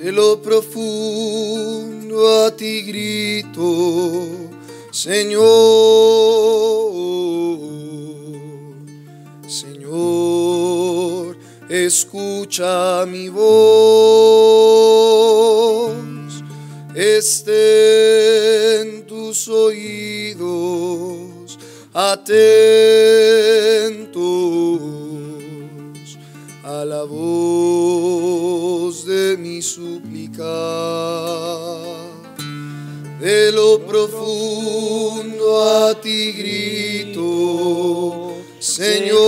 de lo profundo a ti grito, Señor, Señor, escucha mi voz, estén tus oídos atentos a la voz mi súplica. De lo profundo a ti grito, Señor.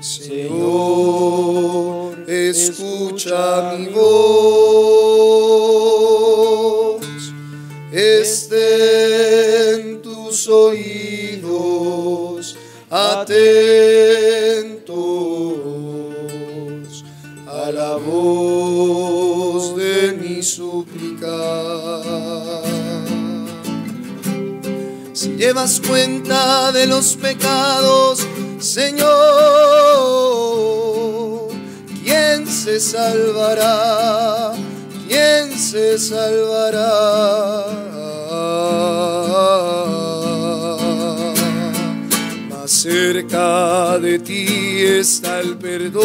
Señor, escucha mi voz, estén tus oídos la voz de mi súplica. Si llevas cuenta de los pecados, Señor, ¿quién se salvará? ¿Quién se salvará? Más cerca de ti está el perdón,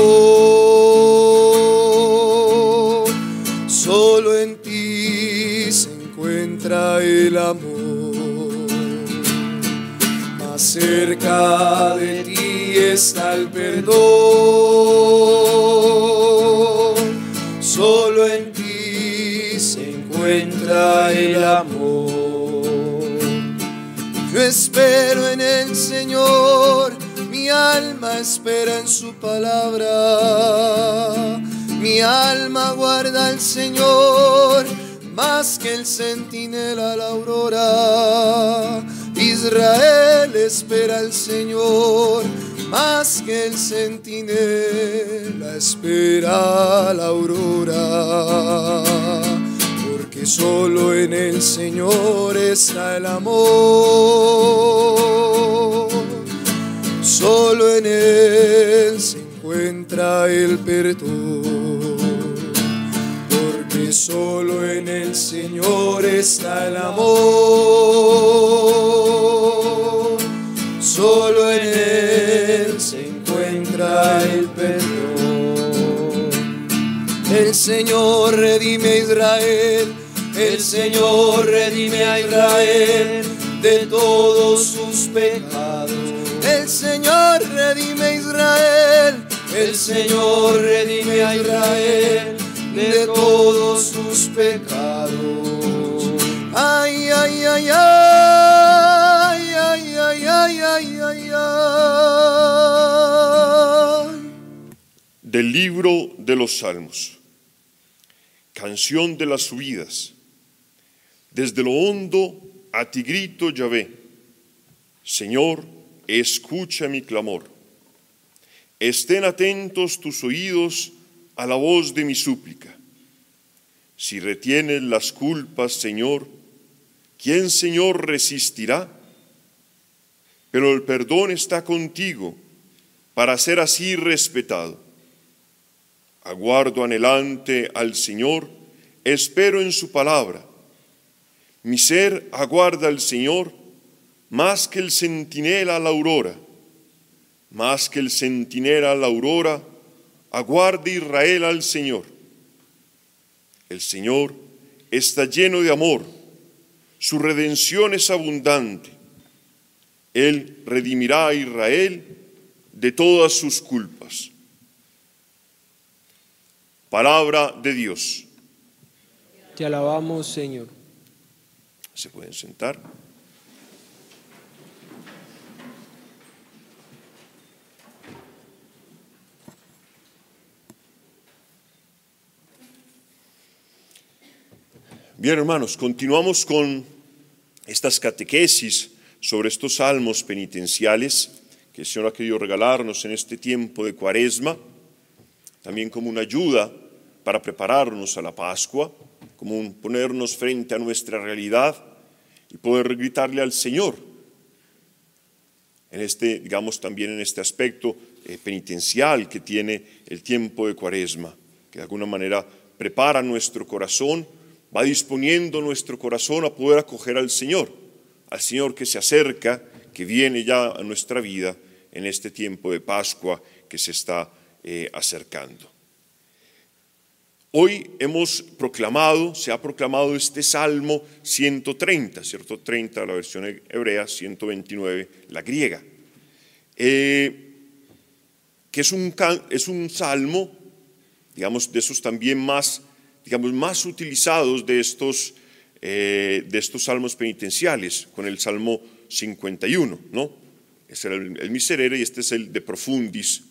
solo en ti se encuentra el amor. Más cerca de ti está el perdón, solo en ti se encuentra el amor. Yo espero en el Señor, mi alma espera en su palabra. Mi alma guarda al Señor más que el centinela a la aurora. Israel espera al Señor más que el centinela espera a la aurora porque solo en el Señor está el amor, solo en Él se encuentra el perdón, porque solo en el Señor está el amor, solo en Él se encuentra el perdón. El Señor redime a Israel, el Señor redime a Israel de todos sus pecados. El Señor redime a Israel, el Señor redime a Israel de todos sus pecados. Ay, ay, ay, ay, ay, ay, ay, ay, ay, ay. Del libro de los Salmos. Canción de las subidas. Desde lo hondo a ti grito Yahvé. Señor, escucha mi clamor. Estén atentos tus oídos a la voz de mi súplica. Si retienes las culpas, Señor, ¿quién, Señor, resistirá? Pero el perdón está contigo para ser así respetado. Aguardo anhelante al Señor, espero en su palabra. Mi ser aguarda al Señor más que el centinela a la aurora, más que el centinela a la aurora, aguarda Israel al Señor. El Señor está lleno de amor, su redención es abundante. Él redimirá a Israel de todas sus culpas. Palabra de Dios. Te alabamos, Señor. Se pueden sentar. Bien, hermanos, continuamos con estas catequesis sobre estos salmos penitenciales que el Señor ha querido regalarnos en este tiempo de cuaresma, también como una ayuda para prepararnos a la Pascua, como un ponernos frente a nuestra realidad y poder gritarle al Señor, en este, digamos, también en este aspecto eh, penitencial que tiene el tiempo de cuaresma, que de alguna manera prepara nuestro corazón, va disponiendo nuestro corazón a poder acoger al Señor, al Señor que se acerca, que viene ya a nuestra vida en este tiempo de Pascua que se está eh, acercando. Hoy hemos proclamado, se ha proclamado este Salmo 130, ¿cierto? 30 la versión hebrea, 129 la griega, eh, que es un, es un salmo, digamos, de esos también más, digamos, más utilizados de estos, eh, de estos salmos penitenciales, con el Salmo 51, ¿no? Ese era el, el miserere y este es el de profundis.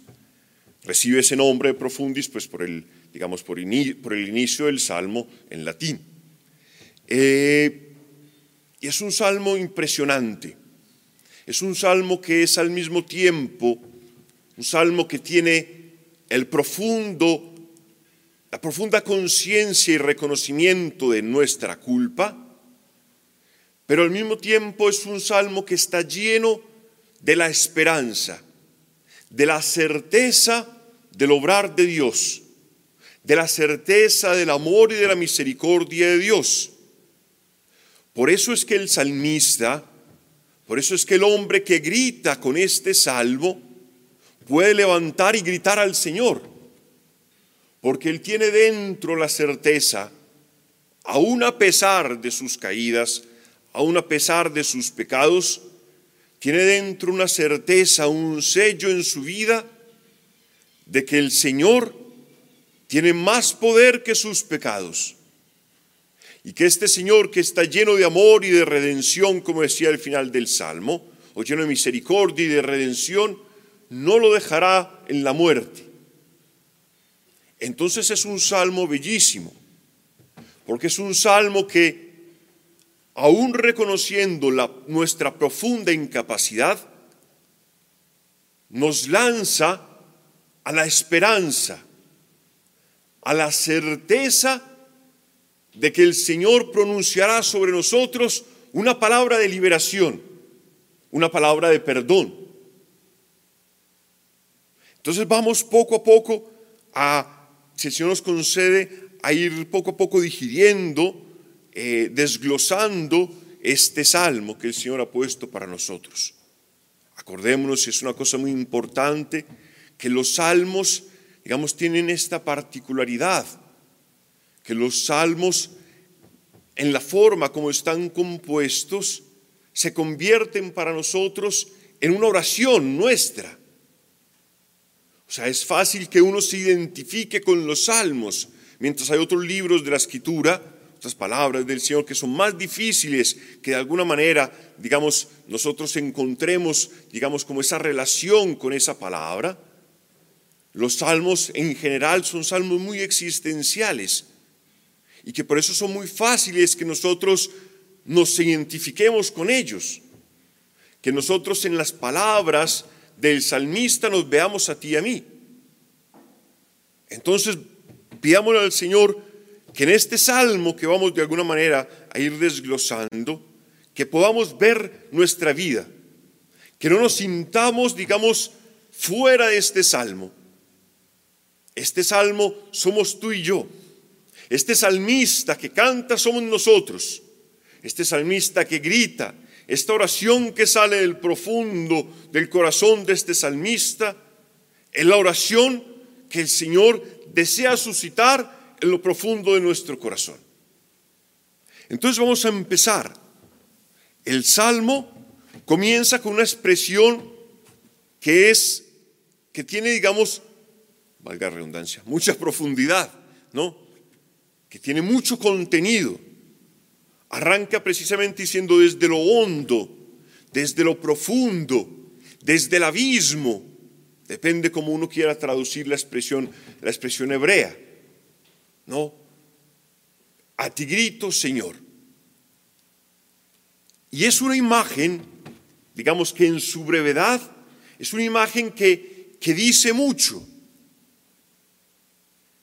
Recibe ese nombre de profundis, pues por el digamos, por, por el inicio del salmo en latín. Eh, y es un salmo impresionante. Es un salmo que es al mismo tiempo un salmo que tiene el profundo, la profunda conciencia y reconocimiento de nuestra culpa, pero al mismo tiempo es un salmo que está lleno de la esperanza, de la certeza del obrar de Dios de la certeza del amor y de la misericordia de Dios. Por eso es que el salmista, por eso es que el hombre que grita con este salvo puede levantar y gritar al Señor, porque él tiene dentro la certeza, aun a pesar de sus caídas, aun a pesar de sus pecados, tiene dentro una certeza, un sello en su vida de que el Señor tiene más poder que sus pecados. Y que este Señor que está lleno de amor y de redención, como decía al final del Salmo, o lleno de misericordia y de redención, no lo dejará en la muerte. Entonces es un salmo bellísimo, porque es un salmo que, aún reconociendo la, nuestra profunda incapacidad, nos lanza a la esperanza a la certeza de que el Señor pronunciará sobre nosotros una palabra de liberación, una palabra de perdón. Entonces vamos poco a poco a, si el Señor nos concede, a ir poco a poco digiriendo, eh, desglosando este salmo que el Señor ha puesto para nosotros. Acordémonos, y es una cosa muy importante, que los salmos digamos, tienen esta particularidad, que los salmos, en la forma como están compuestos, se convierten para nosotros en una oración nuestra. O sea, es fácil que uno se identifique con los salmos, mientras hay otros libros de la escritura, otras palabras del Señor que son más difíciles que de alguna manera, digamos, nosotros encontremos, digamos, como esa relación con esa palabra. Los salmos en general son salmos muy existenciales y que por eso son muy fáciles que nosotros nos identifiquemos con ellos, que nosotros en las palabras del salmista nos veamos a ti y a mí. Entonces, pidámosle al Señor que en este salmo que vamos de alguna manera a ir desglosando, que podamos ver nuestra vida, que no nos sintamos, digamos, fuera de este salmo, este salmo somos tú y yo. Este salmista que canta somos nosotros. Este salmista que grita, esta oración que sale del profundo del corazón de este salmista, es la oración que el Señor desea suscitar en lo profundo de nuestro corazón. Entonces vamos a empezar. El salmo comienza con una expresión que es, que tiene, digamos, valga redundancia, mucha profundidad, ¿no? Que tiene mucho contenido. Arranca precisamente diciendo desde lo hondo, desde lo profundo, desde el abismo. Depende cómo uno quiera traducir la expresión, la expresión hebrea. ¿No? A ti grito, Señor. Y es una imagen, digamos que en su brevedad, es una imagen que, que dice mucho.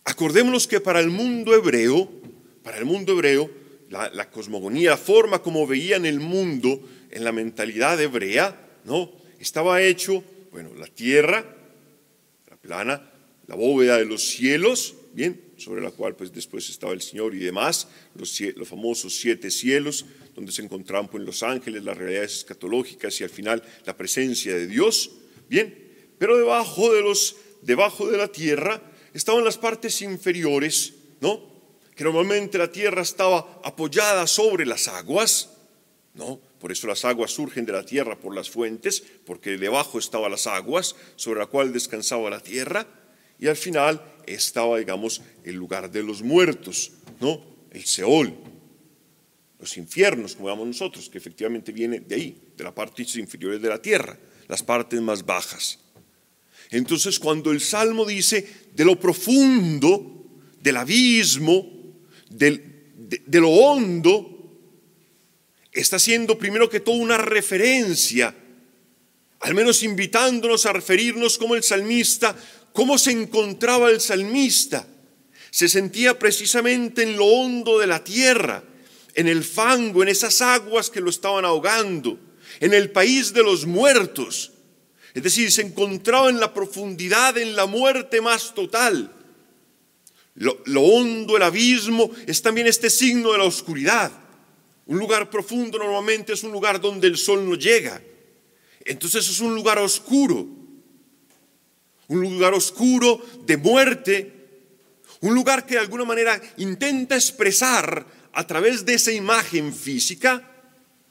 Acordémonos que para el mundo hebreo, para el mundo hebreo, la, cosmogonía, la forma como veían el mundo en la mentalidad hebrea, ¿no? Estaba hecho, bueno, la tierra, la plana, la bóveda de los cielos, bien, sobre la cual pues después estaba el Señor y demás, los, los famosos siete cielos, donde se encontraban pues, los ángeles, las realidades escatológicas y al final la presencia de Dios, bien, pero debajo de los, debajo de la tierra estaban las partes inferiores, ¿no? Que normalmente la tierra estaba apoyada sobre las aguas, ¿no? Por eso las aguas surgen de la tierra por las fuentes, porque debajo estaban las aguas sobre la cual descansaba la tierra, y al final estaba, digamos, el lugar de los muertos, ¿no? El Seol, los infiernos, como llamamos nosotros, que efectivamente viene de ahí, de la parte inferior de la tierra, las partes más bajas. Entonces, cuando el Salmo dice de lo profundo, del abismo, de, lo hondo, está haciendo primero que todo una referencia, al menos invitándonos a referirnos como el salmista, cómo se encontraba el salmista. Se sentía precisamente en lo hondo de la tierra, en el fango, en esas aguas que lo estaban ahogando, en el país de los muertos. Es decir, se encontraba en la profundidad, en la muerte más total. Lo, lo hondo, el abismo, es también este signo de la oscuridad. Un lugar profundo normalmente es un lugar donde el sol no llega. Entonces es un lugar oscuro. Un lugar oscuro de muerte. Un lugar que de alguna manera intenta expresar a través de esa imagen física,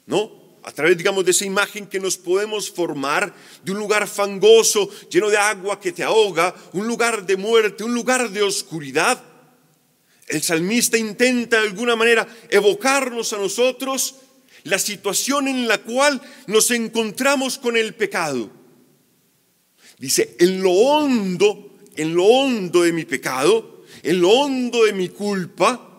¿no? A través, digamos, de esa imagen que nos podemos formar de un lugar fangoso, lleno de agua que te ahoga, un lugar de muerte, un lugar de oscuridad el salmista intenta de alguna manera evocarnos a nosotros la situación en la cual nos encontramos con el pecado. Dice, en lo hondo, en lo hondo de mi pecado, en lo hondo de mi culpa,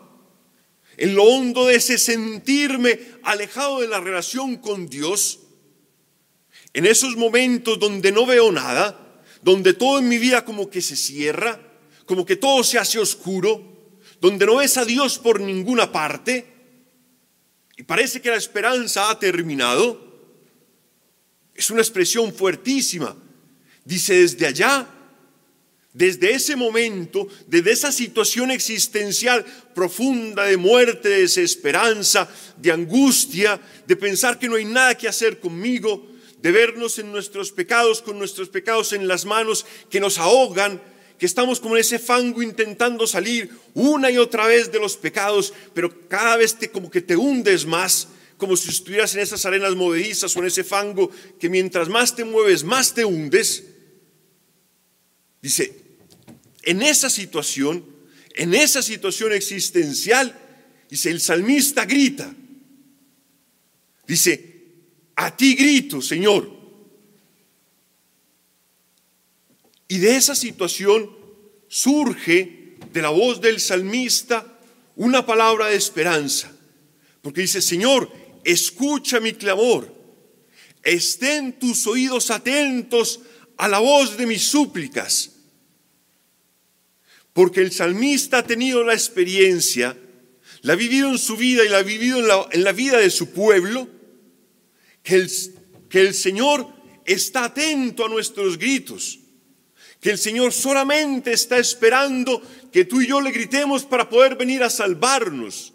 en lo hondo de ese sentirme alejado de la relación con Dios, en esos momentos donde no veo nada, donde todo en mi vida como que se cierra, como que todo se hace oscuro, donde no ves a Dios por ninguna parte y parece que la esperanza ha terminado, es una expresión fuertísima. Dice desde allá, desde ese momento, desde esa situación existencial profunda de muerte, de desesperanza, de angustia, de pensar que no hay nada que hacer conmigo, de vernos en nuestros pecados, con nuestros pecados en las manos que nos ahogan, que estamos como en ese fango intentando salir una y otra vez de los pecados, pero cada vez te, como que te hundes más, como si estuvieras en esas arenas movedizas o en ese fango que mientras más te mueves, más te hundes. Dice, en esa situación, en esa situación existencial, dice, el salmista grita, dice, a ti grito, Señor. Y de esa situación surge de la voz del salmista una palabra de esperanza. Porque dice, Señor, escucha mi clamor. Estén tus oídos atentos a la voz de mis súplicas. Porque el salmista ha tenido la experiencia, la ha vivido en su vida y la ha vivido en la, en la vida de su pueblo, que el, que el Señor está atento a nuestros gritos que el Señor solamente está esperando que tú y yo le gritemos para poder venir a salvarnos.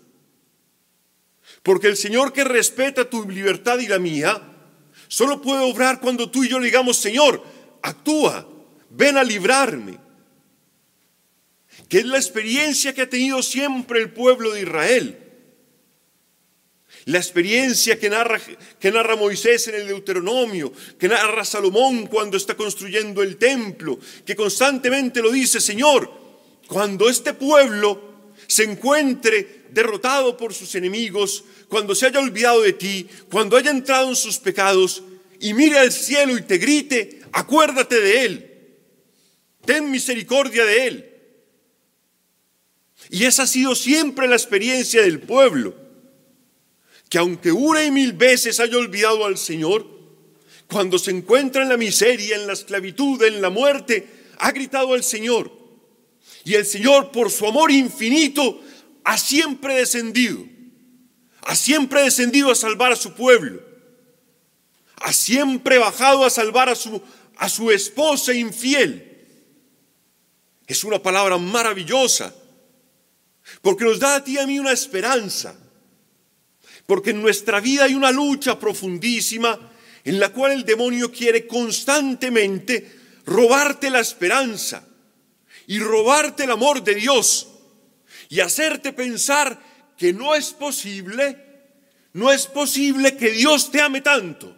Porque el Señor que respeta tu libertad y la mía, solo puede obrar cuando tú y yo le digamos, Señor, actúa, ven a librarme. Que es la experiencia que ha tenido siempre el pueblo de Israel. La experiencia que narra, que narra Moisés en el Deuteronomio, que narra Salomón cuando está construyendo el templo, que constantemente lo dice, Señor, cuando este pueblo se encuentre derrotado por sus enemigos, cuando se haya olvidado de ti, cuando haya entrado en sus pecados, y mire al cielo y te grite, acuérdate de él, ten misericordia de él. Y esa ha sido siempre la experiencia del pueblo que aunque una y mil veces haya olvidado al Señor, cuando se encuentra en la miseria, en la esclavitud, en la muerte, ha gritado al Señor. Y el Señor, por su amor infinito, ha siempre descendido. Ha siempre descendido a salvar a su pueblo. ha siempre bajado a salvar a su, a su esposa infiel. Es una palabra maravillosa, porque nos da a ti y a mí una esperanza, porque en nuestra vida hay una lucha profundísima en la cual el demonio quiere constantemente robarte la esperanza y robarte el amor de Dios y hacerte pensar que no es posible, no es posible que Dios te ame tanto.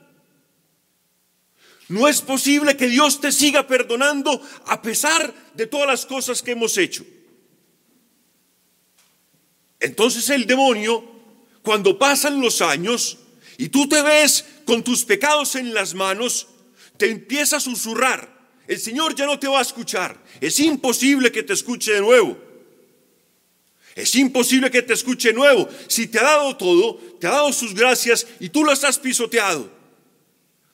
No es posible que Dios te siga perdonando a pesar de todas las cosas que hemos hecho. Entonces el demonio, cuando pasan los años y tú te ves con tus pecados en las manos, te empieza a susurrar. El Señor ya no te va a escuchar. Es imposible que te escuche de nuevo. Es imposible que te escuche de nuevo. Si te ha dado todo, te ha dado sus gracias y tú las has pisoteado.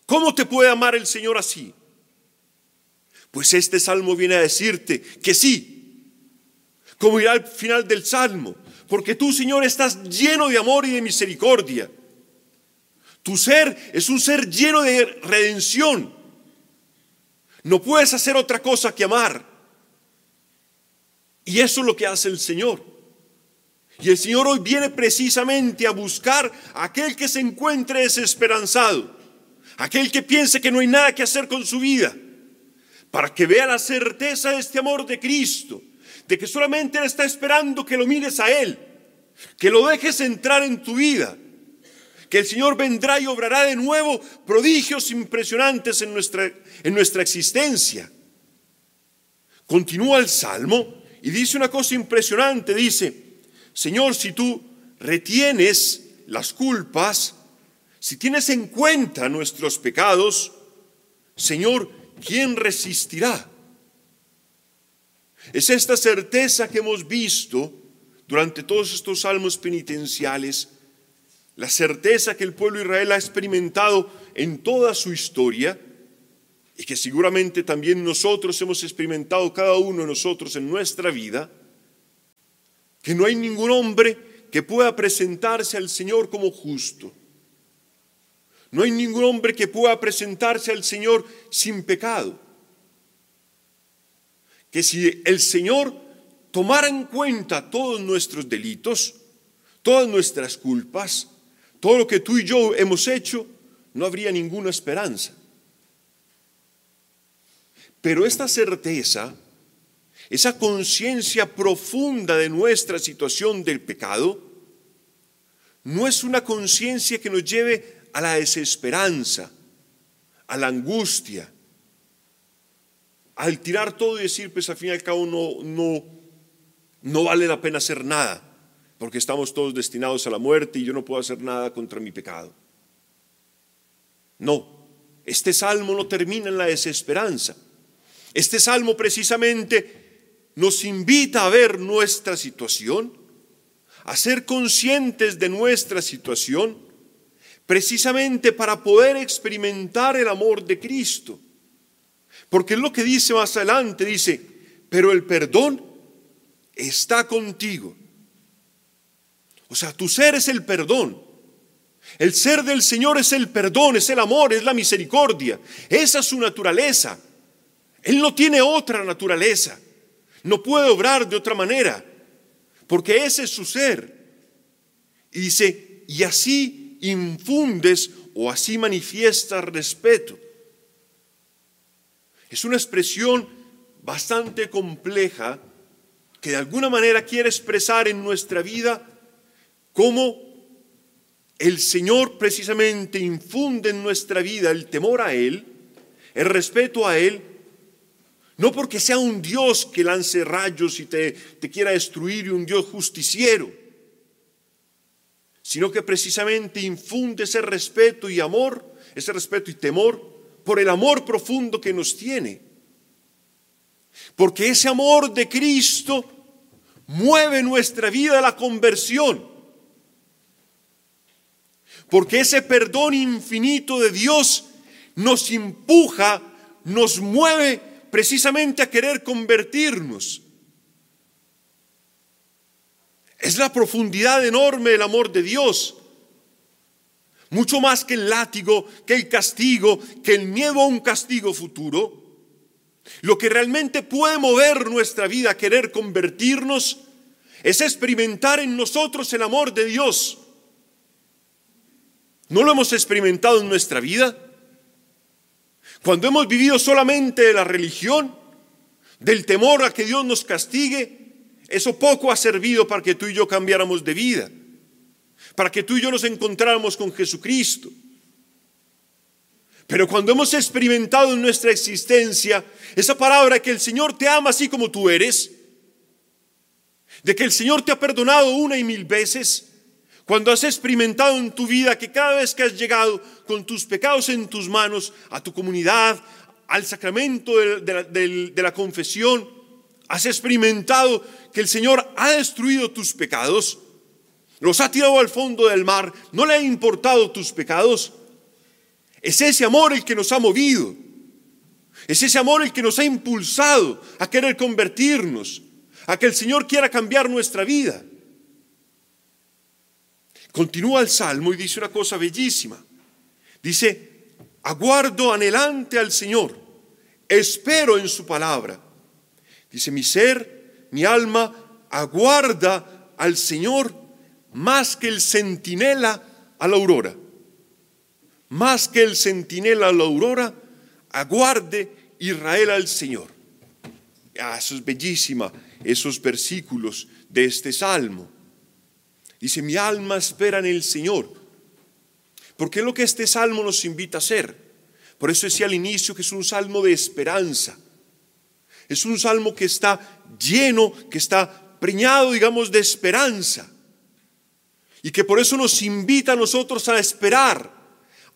¿Cómo te puede amar el Señor así? Pues este salmo viene a decirte que sí, como irá al final del salmo, porque tú, Señor, estás lleno de amor y de misericordia. Tu ser es un ser lleno de redención. No puedes hacer otra cosa que amar. Y eso es lo que hace el Señor. Y el Señor hoy viene precisamente a buscar a aquel que se encuentre desesperanzado aquel que piense que no hay nada que hacer con su vida, para que vea la certeza de este amor de Cristo, de que solamente Él está esperando que lo mires a Él, que lo dejes entrar en tu vida, que el Señor vendrá y obrará de nuevo prodigios impresionantes en nuestra, en nuestra existencia. Continúa el Salmo y dice una cosa impresionante, dice, Señor, si tú retienes las culpas, si tienes en cuenta nuestros pecados, Señor, ¿quién resistirá? Es esta certeza que hemos visto durante todos estos salmos penitenciales, la certeza que el pueblo de Israel ha experimentado en toda su historia y que seguramente también nosotros hemos experimentado cada uno de nosotros en nuestra vida, que no hay ningún hombre que pueda presentarse al Señor como justo no hay ningún hombre que pueda presentarse al Señor sin pecado. Que si el Señor tomara en cuenta todos nuestros delitos, todas nuestras culpas, todo lo que tú y yo hemos hecho, no habría ninguna esperanza. Pero esta certeza, esa conciencia profunda de nuestra situación del pecado, no es una conciencia que nos lleve a la desesperanza, a la angustia, al tirar todo y decir, pues al fin y al cabo no, no, no vale la pena hacer nada, porque estamos todos destinados a la muerte y yo no puedo hacer nada contra mi pecado. No, este salmo no termina en la desesperanza. Este salmo precisamente nos invita a ver nuestra situación, a ser conscientes de nuestra situación precisamente para poder experimentar el amor de Cristo. Porque es lo que dice más adelante, dice, pero el perdón está contigo. O sea, tu ser es el perdón. El ser del Señor es el perdón, es el amor, es la misericordia. Esa es su naturaleza. Él no tiene otra naturaleza. No puede obrar de otra manera, porque ese es su ser. Y dice, y así infundes o así manifiestas respeto. Es una expresión bastante compleja que de alguna manera quiere expresar en nuestra vida cómo el Señor precisamente infunde en nuestra vida el temor a Él, el respeto a Él, no porque sea un Dios que lance rayos y te, quiera destruir y un Dios justiciero, sino que precisamente infunde ese respeto y amor, ese respeto y temor por el amor profundo que nos tiene. Porque ese amor de Cristo mueve nuestra vida a la conversión. Porque ese perdón infinito de Dios nos empuja, nos mueve precisamente a querer convertirnos. Es la profundidad enorme del amor de Dios. Mucho más que el látigo, que el castigo, que el miedo a un castigo futuro, lo que realmente puede mover nuestra vida a querer convertirnos es experimentar en nosotros el amor de Dios. ¿No lo hemos experimentado en nuestra vida? Cuando hemos vivido solamente de la religión, del temor a que Dios nos castigue, eso poco ha servido para que tú y yo cambiáramos de vida para que tú y yo nos encontráramos con Jesucristo. Pero cuando hemos experimentado en nuestra existencia esa palabra que el Señor te ama así como tú eres, de que el Señor te ha perdonado una y mil veces, cuando has experimentado en tu vida que cada vez que has llegado con tus pecados en tus manos a tu comunidad, al sacramento de, la confesión, has experimentado que el Señor ha destruido tus pecados, los ha tirado al fondo del mar, no le ha importado tus pecados. Es ese amor el que nos ha movido. Es ese amor el que nos ha impulsado a querer convertirnos, a que el Señor quiera cambiar nuestra vida. Continúa el Salmo y dice una cosa bellísima. Dice, aguardo anhelante al Señor, espero en su palabra. Dice, mi ser, mi alma, aguarda al Señor más que el centinela a la aurora, más que el centinela a la aurora, aguarde Israel al Señor. Ah, eso es bellísima, esos versículos de este salmo. Dice, mi alma espera en el Señor. Porque es lo que este salmo nos invita a hacer. Por eso decía al inicio que es un salmo de esperanza. Es un salmo que está lleno, que está preñado, digamos, de esperanza. Y que por eso nos invita a nosotros a esperar,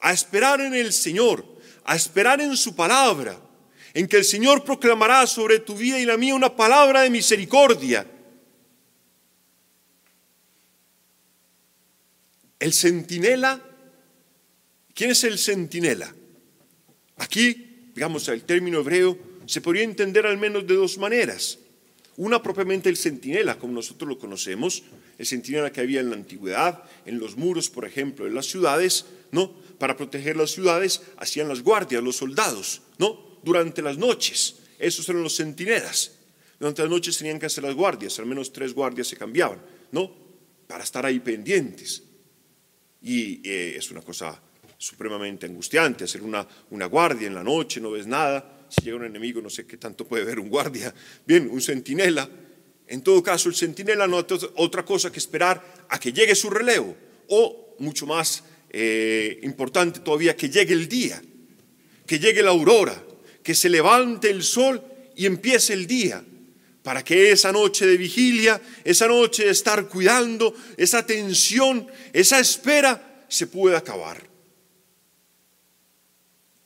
a esperar en el Señor, a esperar en su palabra, en que el Señor proclamará sobre tu vida y la mía una palabra de misericordia. El centinela, ¿quién es el centinela? Aquí, digamos, el término hebreo se podría entender al menos de dos maneras. Una propiamente el centinela, como nosotros lo conocemos, el centinela que había en la antigüedad, en los muros, por ejemplo, en las ciudades, ¿no? Para proteger las ciudades hacían las guardias, los soldados, ¿no? Durante las noches, esos eran los centinelas. Durante las noches tenían que hacer las guardias, al menos tres guardias se cambiaban, ¿no? Para estar ahí pendientes. Y eh, es una cosa supremamente angustiante, hacer una, una guardia en la noche, no ves nada, si llega un enemigo no sé qué tanto puede ver un guardia, bien, un centinela, en todo caso, el centinela no hace otra cosa que esperar a que llegue su relevo o, mucho más eh, importante todavía, que llegue el día, que llegue la aurora, que se levante el sol y empiece el día, para que esa noche de vigilia, esa noche de estar cuidando, esa tensión, esa espera se pueda acabar.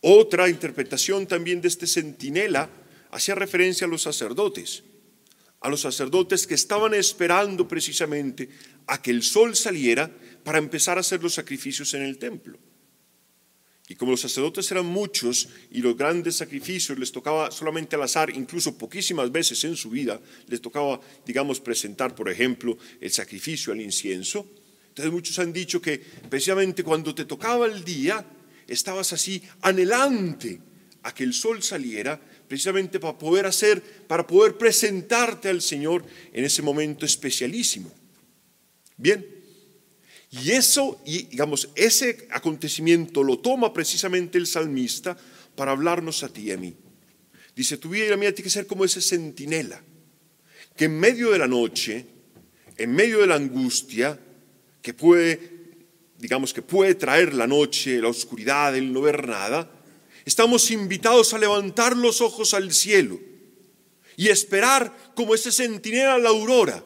Otra interpretación también de este centinela hacía referencia a los sacerdotes a los sacerdotes que estaban esperando precisamente a que el sol saliera para empezar a hacer los sacrificios en el templo. Y como los sacerdotes eran muchos y los grandes sacrificios les tocaba solamente al azar, incluso poquísimas veces en su vida, les tocaba, digamos, presentar, por ejemplo, el sacrificio al incienso. Entonces muchos han dicho que precisamente cuando te tocaba el día, estabas así anhelante a que el sol saliera precisamente para poder hacer, para poder presentarte al Señor en ese momento especialísimo. Bien, y eso, y digamos, ese acontecimiento lo toma precisamente el salmista para hablarnos a ti y a mí. Dice, tu vida y la mía tiene que ser como ese centinela, que en medio de la noche, en medio de la angustia, que puede, digamos, que puede traer la noche, la oscuridad, el no ver nada, Estamos invitados a levantar los ojos al cielo y esperar como ese centinela a la aurora.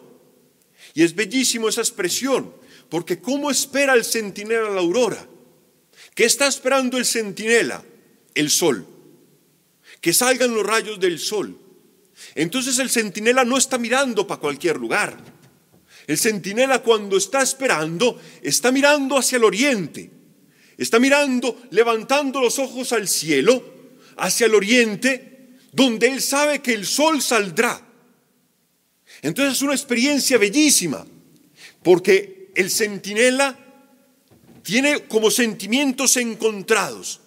Y es bellísimo esa expresión, porque ¿cómo espera el centinela a la aurora? ¿Qué está esperando el centinela? El sol. Que salgan los rayos del sol. Entonces el centinela no está mirando para cualquier lugar. El centinela cuando está esperando, está mirando hacia el oriente Está mirando, levantando los ojos al cielo, hacia el oriente, donde él sabe que el sol saldrá. Entonces es una experiencia bellísima, porque el centinela tiene como sentimientos encontrados.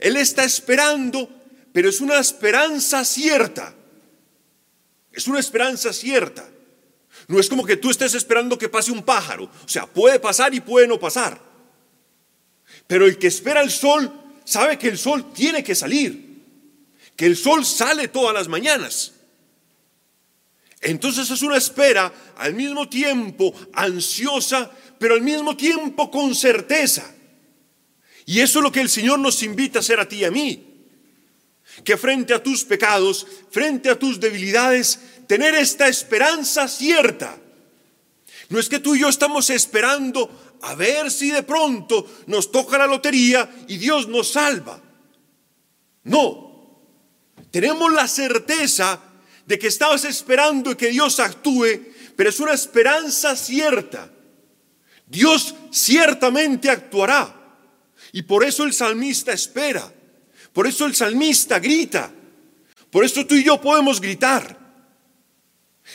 Él está esperando, pero es una esperanza cierta. Es una esperanza cierta. No es como que tú estés esperando que pase un pájaro. O sea, puede pasar y puede no pasar. Pero el que espera el sol sabe que el sol tiene que salir. Que el sol sale todas las mañanas. Entonces es una espera al mismo tiempo ansiosa, pero al mismo tiempo con certeza. Y eso es lo que el Señor nos invita a hacer a ti y a mí. Que frente a tus pecados, frente a tus debilidades, tener esta esperanza cierta. No es que tú y yo estamos esperando a ver si de pronto nos toca la lotería y Dios nos salva. No, tenemos la certeza de que estabas esperando que Dios actúe, pero es una esperanza cierta. Dios ciertamente actuará. Y por eso el salmista espera. Por eso el salmista grita. Por eso tú y yo podemos gritar.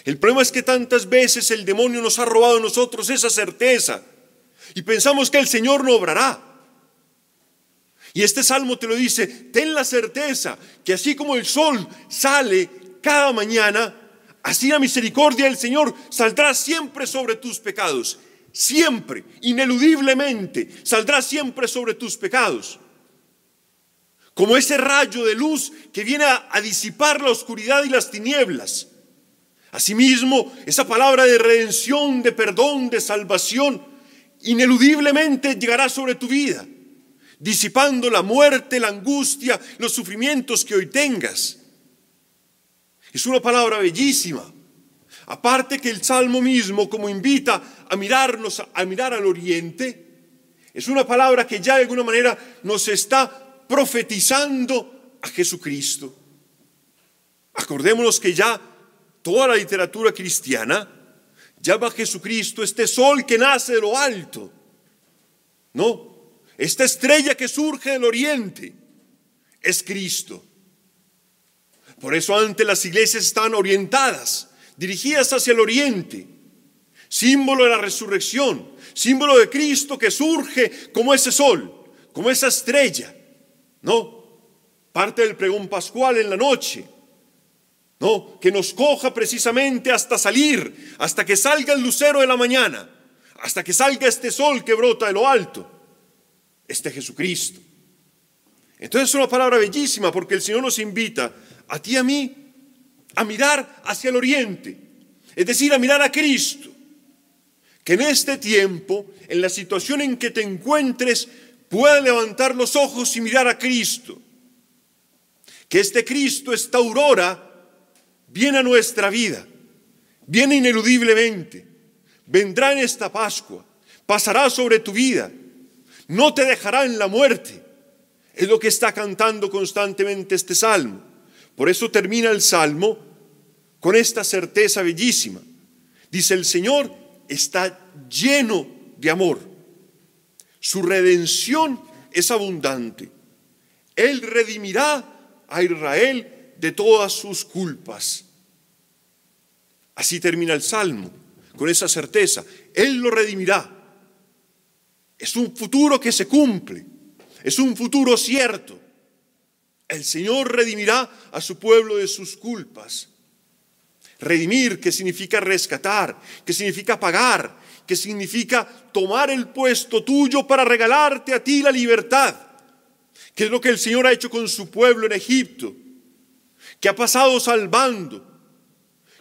El problema es que tantas veces el demonio nos ha robado a nosotros esa certeza y pensamos que el Señor no obrará. Y este salmo te lo dice, ten la certeza que así como el sol sale cada mañana, así la misericordia del Señor saldrá siempre sobre tus pecados. Siempre, ineludiblemente, saldrá siempre sobre tus pecados. Como ese rayo de luz que viene a, a disipar la oscuridad y las tinieblas. Asimismo, esa palabra de redención, de perdón, de salvación, ineludiblemente llegará sobre tu vida, disipando la muerte, la angustia, los sufrimientos que hoy tengas. Es una palabra bellísima. Aparte que el Salmo mismo, como invita a mirarnos, a mirar al oriente, es una palabra que ya de alguna manera nos está profetizando a Jesucristo. Acordémonos que ya toda la literatura cristiana llama a Jesucristo este sol que nace de lo alto. No, esta estrella que surge del oriente es Cristo. Por eso antes las iglesias estaban orientadas, dirigidas hacia el oriente, símbolo de la resurrección, símbolo de Cristo que surge como ese sol, como esa estrella. No, parte del pregón pascual en la noche. No, que nos coja precisamente hasta salir, hasta que salga el lucero de la mañana, hasta que salga este sol que brota de lo alto, este Jesucristo. Entonces es una palabra bellísima porque el Señor nos invita a ti y a mí a mirar hacia el oriente, es decir, a mirar a Cristo. Que en este tiempo, en la situación en que te encuentres, puedas levantar los ojos y mirar a Cristo. Que este Cristo, esta aurora, viene a nuestra vida, viene ineludiblemente, vendrá en esta Pascua, pasará sobre tu vida, no te dejará en la muerte. Es lo que está cantando constantemente este salmo. Por eso termina el salmo con esta certeza bellísima. Dice, el Señor está lleno de amor. Su redención es abundante. Él redimirá a Israel de todas sus culpas. Así termina el Salmo, con esa certeza. Él lo redimirá. Es un futuro que se cumple. Es un futuro cierto. El Señor redimirá a su pueblo de sus culpas. Redimir, que significa rescatar, que significa pagar, que significa tomar el puesto tuyo para regalarte a ti la libertad, que es lo que el Señor ha hecho con su pueblo en Egipto que ha pasado salvando,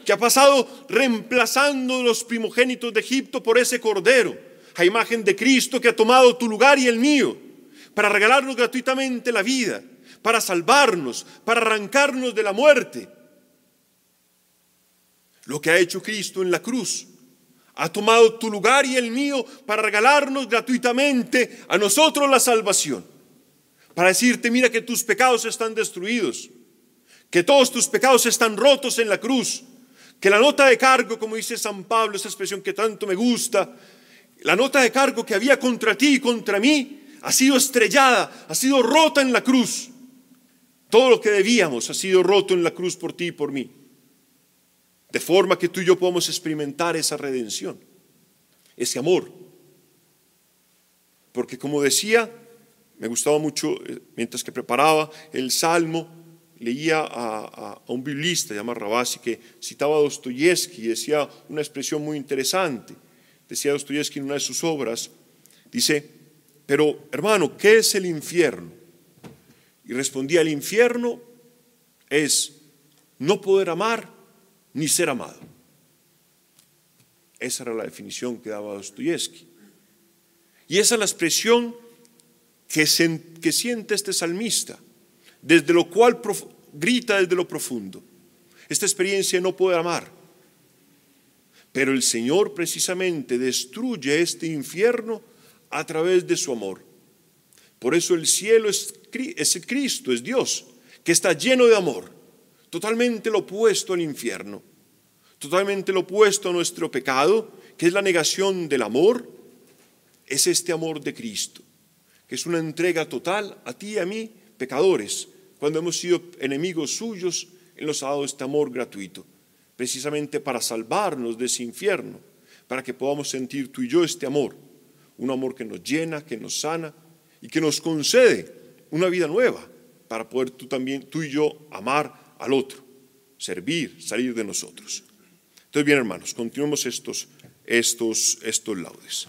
que ha pasado reemplazando los primogénitos de Egipto por ese cordero, a imagen de Cristo que ha tomado tu lugar y el mío, para regalarnos gratuitamente la vida, para salvarnos, para arrancarnos de la muerte. Lo que ha hecho Cristo en la cruz. Ha tomado tu lugar y el mío para regalarnos gratuitamente a nosotros la salvación. Para decirte, mira que tus pecados están destruidos que todos tus pecados están rotos en la cruz, que la nota de cargo, como dice San Pablo, esa expresión que tanto me gusta, la nota de cargo que había contra ti y contra mí ha sido estrellada, ha sido rota en la cruz. Todo lo que debíamos ha sido roto en la cruz por ti y por mí. De forma que tú y yo podamos experimentar esa redención, ese amor. porque como decía, me gustaba mucho, eh, mientras que preparaba el Salmo, leía a, un biblista llamado Rabasi que citaba a Dostoyevsky y decía una expresión muy interesante. Decía Dostoyevsky en una de sus obras, dice, pero hermano, ¿qué es el infierno? Y respondía, el infierno es no poder amar ni ser amado. Esa era la definición que daba Dostoyevsky. Y esa es la expresión que, que siente este salmista, desde lo cual grita desde lo profundo. Esta experiencia no poder amar. Pero el Señor precisamente destruye este infierno a través de su amor. Por eso el cielo es, es Cristo, es Dios, que está lleno de amor, totalmente lo opuesto al infierno, totalmente lo opuesto a nuestro pecado, que es la negación del amor, es este amor de Cristo, que es una entrega total a ti y a mí, pecadores, cuando hemos sido enemigos suyos, Él nos ha dado este amor gratuito, precisamente para salvarnos de ese infierno, para que podamos sentir tú y yo este amor, un amor que nos llena, que nos sana, y que nos concede una vida nueva para poder tú también, tú y yo, amar al otro, servir, salir de nosotros. Entonces, bien, hermanos, continuemos estos, estos, estos laudes.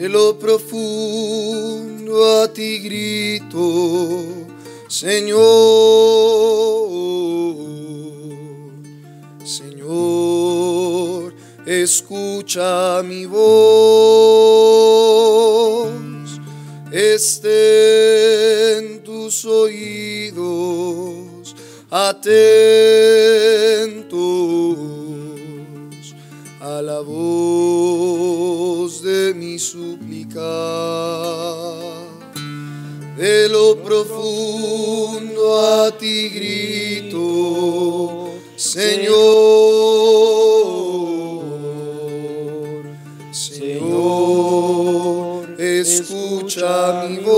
De lo profundo a ti grito, Señor. escucha mi voz, estén tus oídos atentos De lo profundo a ti grito, Señor. escucha mi voz,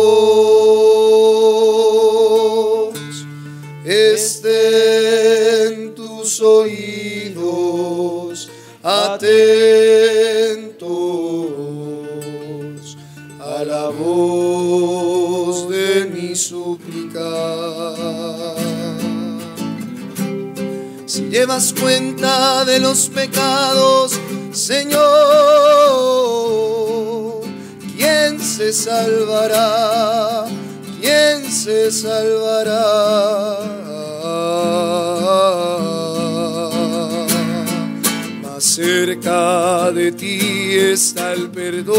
estén tus oídos Si llevas cuenta de los pecados, Señor, ¿Quién se salvará? ¿Quién se salvará? Más cerca de ti está el perdón.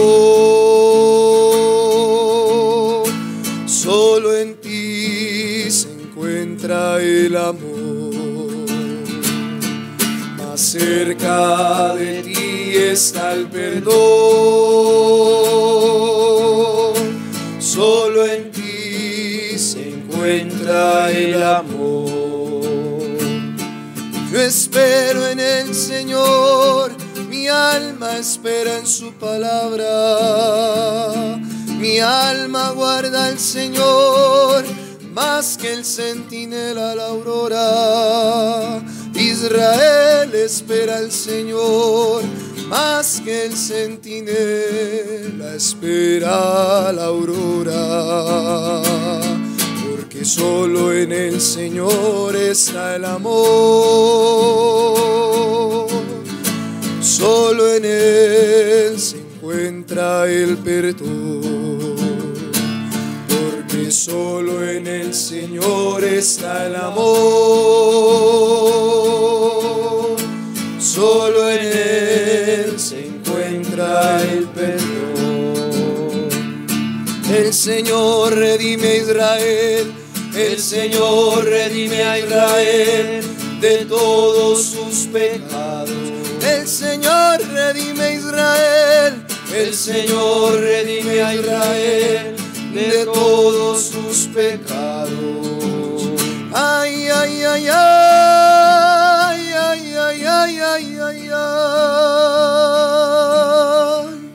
El amor. Más cerca de ti está el perdón solo en ti se encuentra el amor. Yo espero en el Señor, mi alma espera en su palabra. Mi alma guarda al Señor más que el centinela la aurora. Israel espera al Señor más que el centinela espera la aurora, porque solo en el Señor está el amor, solo en Él se encuentra el perdón, solo en el Señor está el amor, solo en Él se encuentra el perdón. El Señor redime a Israel, el Señor redime a Israel de todos sus pecados. El Señor redime a Israel, el Señor redime a Israel de todos sus pecados. Ay, ay, ay, ay.